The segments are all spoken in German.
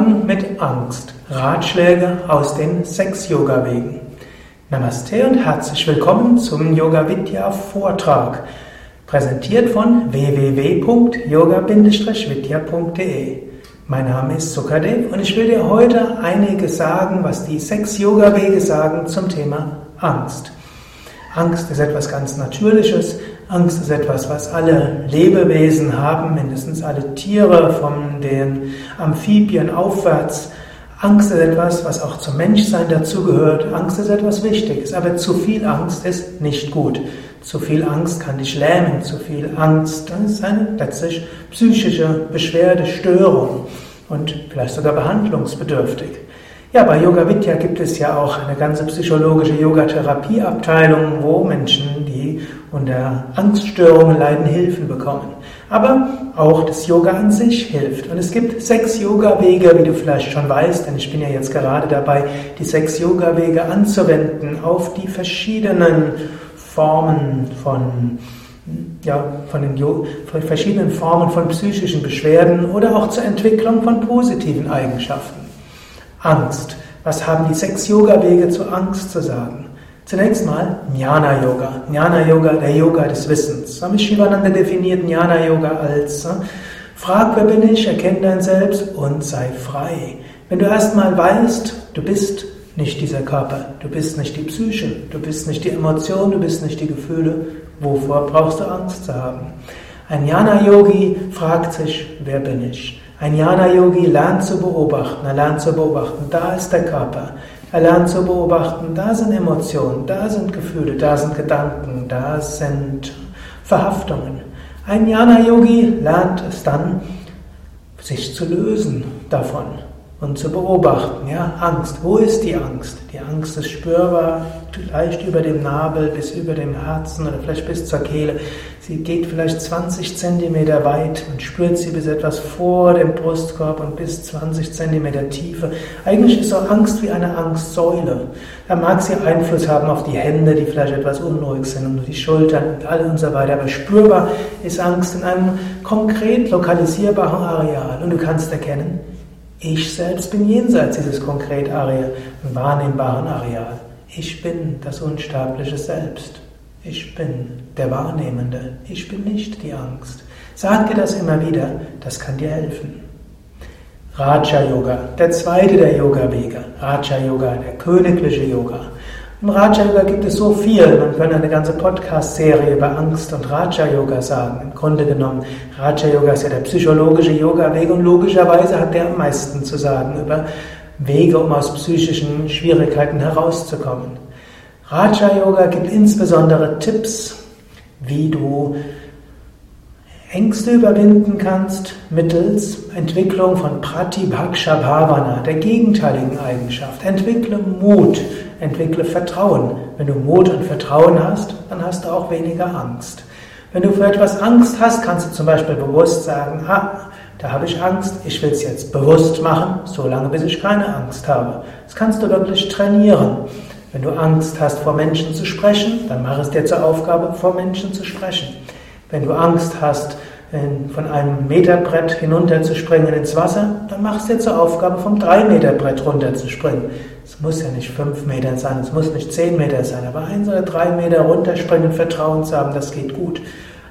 Umgang mit Angst. Ratschläge aus den sechs Yoga-Wegen. Namaste und herzlich willkommen zum Yoga Vidya Vortrag. Präsentiert von www.yoga-vidya.de. Mein Name ist Sukadev und ich will dir heute einiges sagen, was die sechs Yoga-Wege sagen zum Thema Angst. Angst ist etwas ganz Natürliches. Angst ist etwas, was alle Lebewesen haben, mindestens alle Tiere, von den Amphibien aufwärts. Angst ist etwas, was auch zum Menschsein dazugehört. Angst ist etwas Wichtiges, aber zu viel Angst ist nicht gut. Zu viel Angst kann dich lähmen, zu viel Angst, ist eine letztlich psychische Beschwerde, Störung und vielleicht sogar behandlungsbedürftig. Ja, bei Yoga Vidya gibt es ja auch eine ganze psychologische Yogatherapieabteilung, wo Menschen, unter Angststörungen leiden, Hilfen bekommen. Aber auch das Yoga an sich hilft. Und es gibt sechs Yoga-Wege, wie du vielleicht schon weißt, denn ich bin ja jetzt gerade dabei, die sechs Yoga-Wege anzuwenden auf die verschiedenen Formen von ja, von den von verschiedenen Formen von psychischen Beschwerden oder auch zur Entwicklung von positiven Eigenschaften. Angst. Was haben die sechs Yoga-Wege zur Angst zu sagen? Zunächst mal Jnana Yoga. Jnana Yoga, der Yoga des Wissens. Swami Shivananda definiert Jnana Yoga als äh, Frag, wer bin ich, erkenne dein Selbst und sei frei. Wenn du erstmal weißt, du bist nicht dieser Körper, du bist nicht die Psyche, du bist nicht die Emotion, du bist nicht die Gefühle, wovor brauchst du Angst zu haben? Ein Jnana-Yogi fragt sich, wer bin ich? Ein Jnana-Yogi lernt zu beobachten, er lernt zu beobachten, da ist der Körper. Er lernt zu beobachten, da sind Emotionen, da sind Gefühle, da sind Gedanken, da sind Verhaftungen. Ein Jnana-Yogi lernt es dann, sich zu lösen davon und zu beobachten. Ja, Angst. Wo ist die Angst? Die Angst ist spürbar, vielleicht über dem Nabel bis über dem Herzen oder vielleicht bis zur Kehle. Sie geht vielleicht 20 Zentimeter weit und spürt sie bis etwas vor dem Brustkorb und bis 20 Zentimeter Tiefe. Eigentlich ist so Angst wie eine Angstsäule. Da mag sie Einfluss haben auf die Hände, die vielleicht etwas unruhig sind und die Schultern und alle und so weiter. Aber spürbar ist Angst in einem konkret lokalisierbaren Areal und du kannst erkennen, ich selbst bin jenseits dieses konkret wahrnehmbaren Areal. Ich bin das unsterbliche Selbst. Ich bin der Wahrnehmende. Ich bin nicht die Angst. Sag dir das immer wieder, das kann dir helfen. Raja Yoga, der zweite der Yoga-Wege. Raja Yoga, der königliche Yoga. Im Raja Yoga gibt es so viel, man könnte eine ganze Podcast-Serie über Angst und Raja Yoga sagen. Im Grunde genommen, Raja Yoga ist ja der psychologische Yoga-Weg und logischerweise hat der am meisten zu sagen über Wege, um aus psychischen Schwierigkeiten herauszukommen. Raja Yoga gibt insbesondere Tipps, wie du Ängste überwinden kannst mittels Entwicklung von Pratibhaksha Bhavana, der gegenteiligen Eigenschaft. Entwickle Mut, entwickle Vertrauen. Wenn du Mut und Vertrauen hast, dann hast du auch weniger Angst. Wenn du für etwas Angst hast, kannst du zum Beispiel bewusst sagen, ah, da habe ich Angst, ich will es jetzt bewusst machen, solange bis ich keine Angst habe. Das kannst du wirklich trainieren. Wenn du Angst hast, vor Menschen zu sprechen, dann mach es dir zur Aufgabe, vor Menschen zu sprechen. Wenn du Angst hast, von einem Meterbrett hinunterzuspringen ins Wasser, dann mach es dir zur Aufgabe, vom 3-Meter-Brett runterzuspringen. Es muss ja nicht 5 Meter sein, es muss nicht 10 Meter sein, aber ein oder drei Meter runterspringen, Vertrauen zu haben, das geht gut.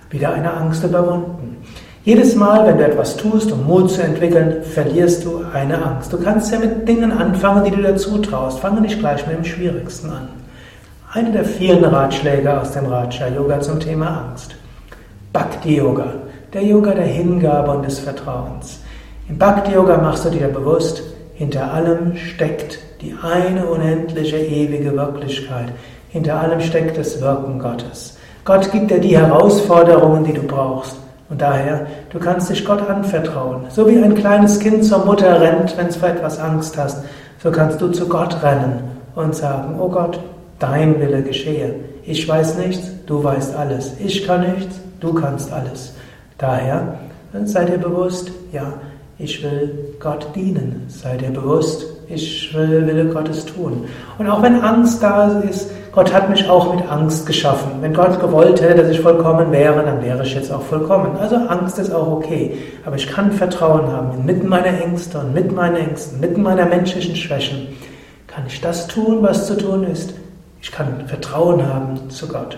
Wieder eine Angst überwunden. Jedes Mal, wenn du etwas tust, um Mut zu entwickeln, verlierst du eine Angst. Du kannst ja mit Dingen anfangen, die du dir zutraust. Fange nicht gleich mit dem Schwierigsten an. Eine der vielen Ratschläge aus dem Raja Yoga zum Thema Angst. Bhakti Yoga, der Yoga der Hingabe und des Vertrauens. Im Bhakti Yoga machst du dir bewusst, hinter allem steckt die eine unendliche, ewige Wirklichkeit. Hinter allem steckt das Wirken Gottes. Gott gibt dir die Herausforderungen, die du brauchst. Und daher, du kannst dich Gott anvertrauen. So wie ein kleines Kind zur Mutter rennt, wenn es vor etwas Angst hast, so kannst du zu Gott rennen und sagen, oh Gott, dein Wille geschehe. Ich weiß nichts, du weißt alles. Ich kann nichts, du kannst alles. Daher, sei dir bewusst, ja, ich will Gott dienen. Sei dir bewusst, ich will Wille Gottes tun. Und auch wenn Angst da ist, Gott hat mich auch mit Angst geschaffen. Wenn Gott gewollt hätte, dass ich vollkommen wäre, dann wäre ich jetzt auch vollkommen. Also Angst ist auch okay. Aber ich kann Vertrauen haben. Inmitten meiner Ängste und mit meinen Ängsten, inmitten meiner menschlichen Schwächen, kann ich das tun, was zu tun ist. Ich kann Vertrauen haben zu Gott.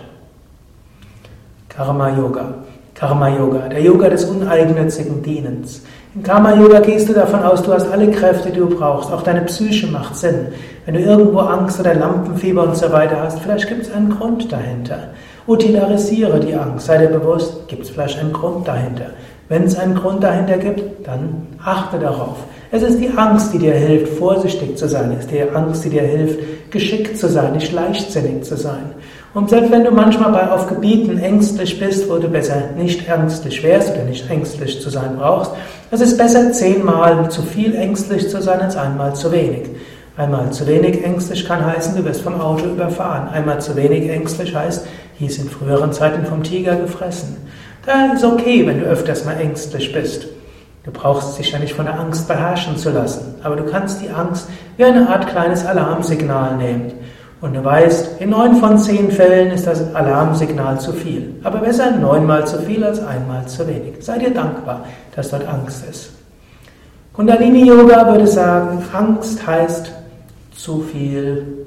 Karma Yoga. Karma Yoga, der Yoga des uneigennützigen Dienens. In Karma Yoga gehst du davon aus, du hast alle Kräfte, die du brauchst. Auch deine Psyche macht Sinn. Wenn du irgendwo Angst oder Lampenfieber und so weiter hast, vielleicht gibt es einen Grund dahinter. Utilisiere die Angst, sei dir bewusst, gibt es vielleicht einen Grund dahinter. Wenn es einen Grund dahinter gibt, dann achte darauf. Es ist die Angst, die dir hilft, vorsichtig zu sein. Es ist die Angst, die dir hilft, geschickt zu sein, nicht leichtsinnig zu sein. Und selbst wenn du manchmal bei, auf Gebieten ängstlich bist, wo du besser nicht ängstlich wärst oder nicht ängstlich zu sein brauchst, es ist besser zehnmal zu viel ängstlich zu sein als einmal zu wenig. Einmal zu wenig ängstlich kann heißen, du wirst vom Auto überfahren. Einmal zu wenig ängstlich heißt, hieß in früheren Zeiten vom Tiger gefressen. Da ist okay, wenn du öfters mal ängstlich bist. Du brauchst dich ja nicht von der Angst beherrschen zu lassen, aber du kannst die Angst wie eine Art kleines Alarmsignal nehmen. Und du weißt, in neun von zehn Fällen ist das Alarmsignal zu viel. Aber besser neunmal zu viel als einmal zu wenig. Sei dir dankbar, dass dort Angst ist. Kundalini Yoga würde sagen, Angst heißt zu viel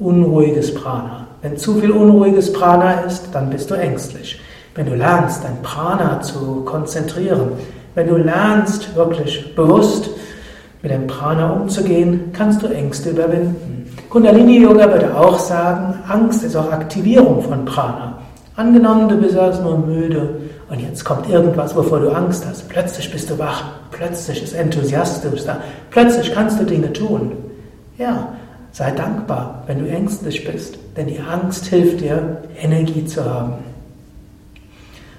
unruhiges Prana. Wenn zu viel unruhiges Prana ist, dann bist du ängstlich. Wenn du lernst, dein Prana zu konzentrieren, wenn du lernst, wirklich bewusst mit dem Prana umzugehen, kannst du Ängste überwinden. Kundalini Yoga würde auch sagen, Angst ist auch Aktivierung von Prana. Angenommen, du bist also nur müde und jetzt kommt irgendwas, wovor du Angst hast. Plötzlich bist du wach, plötzlich ist Enthusiasmus da, plötzlich kannst du Dinge tun. Ja, sei dankbar, wenn du ängstlich bist, denn die Angst hilft dir, Energie zu haben.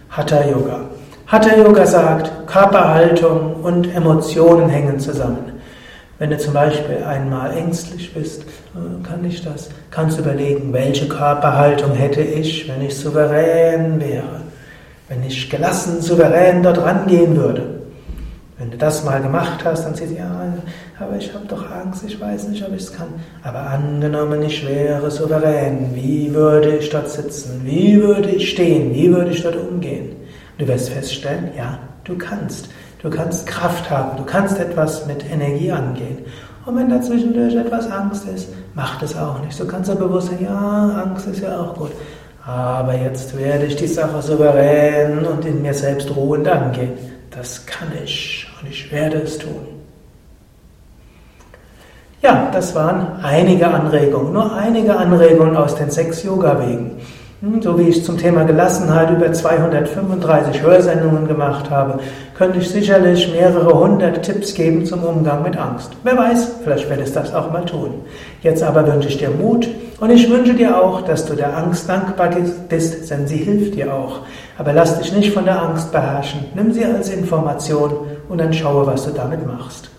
Hatha Yoga. Hatha Yoga sagt, Körperhaltung und Emotionen hängen zusammen. Wenn du zum Beispiel einmal ängstlich bist, äh, kann ich das, kannst du überlegen, welche Körperhaltung hätte ich, wenn ich souverän wäre, wenn ich gelassen, souverän dort rangehen würde. Wenn du das mal gemacht hast, dann siehst du, ja, aber ich habe doch Angst, ich weiß nicht, ob ich es kann. Aber angenommen, ich wäre souverän, wie würde ich dort sitzen? Wie würde ich stehen? Wie würde ich dort umgehen? Du wirst feststellen, ja, du kannst. Du kannst Kraft haben, du kannst etwas mit Energie angehen. Und wenn dazwischendurch etwas Angst ist, macht es auch nicht. Du kannst ja bewusst sagen, ja, Angst ist ja auch gut. Aber jetzt werde ich die Sache souverän und in mir selbst ruhend angehen. Das kann ich und ich werde es tun. Ja, das waren einige Anregungen, nur einige Anregungen aus den sechs Yoga-Wegen. So wie ich zum Thema Gelassenheit über 235 Hörsendungen gemacht habe, könnte ich sicherlich mehrere hundert Tipps geben zum Umgang mit Angst. Wer weiß, vielleicht werde ich das auch mal tun. Jetzt aber wünsche ich dir Mut und ich wünsche dir auch, dass du der Angst dankbar bist, denn sie hilft dir auch. Aber lass dich nicht von der Angst beherrschen. Nimm sie als Information und dann schaue, was du damit machst.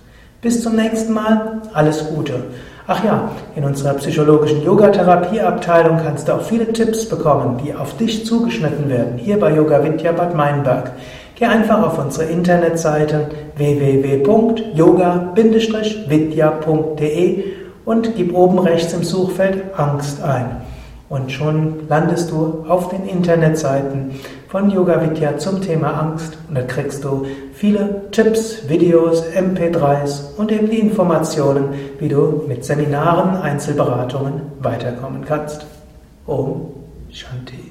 Bis zum nächsten Mal, alles Gute. Ach ja, in unserer psychologischen Yogatherapieabteilung kannst du auch viele Tipps bekommen, die auf dich zugeschnitten werden, hier bei Yoga Vidya Bad Meinberg. Geh einfach auf unsere Internetseite www.yoga-vidya.de und gib oben rechts im Suchfeld Angst ein. Und schon landest du auf den Internetseiten von Yoga Vidya zum Thema Angst und da kriegst du viele Tipps, Videos, MP3s und eben die Informationen, wie du mit Seminaren, Einzelberatungen weiterkommen kannst. Om Shanti.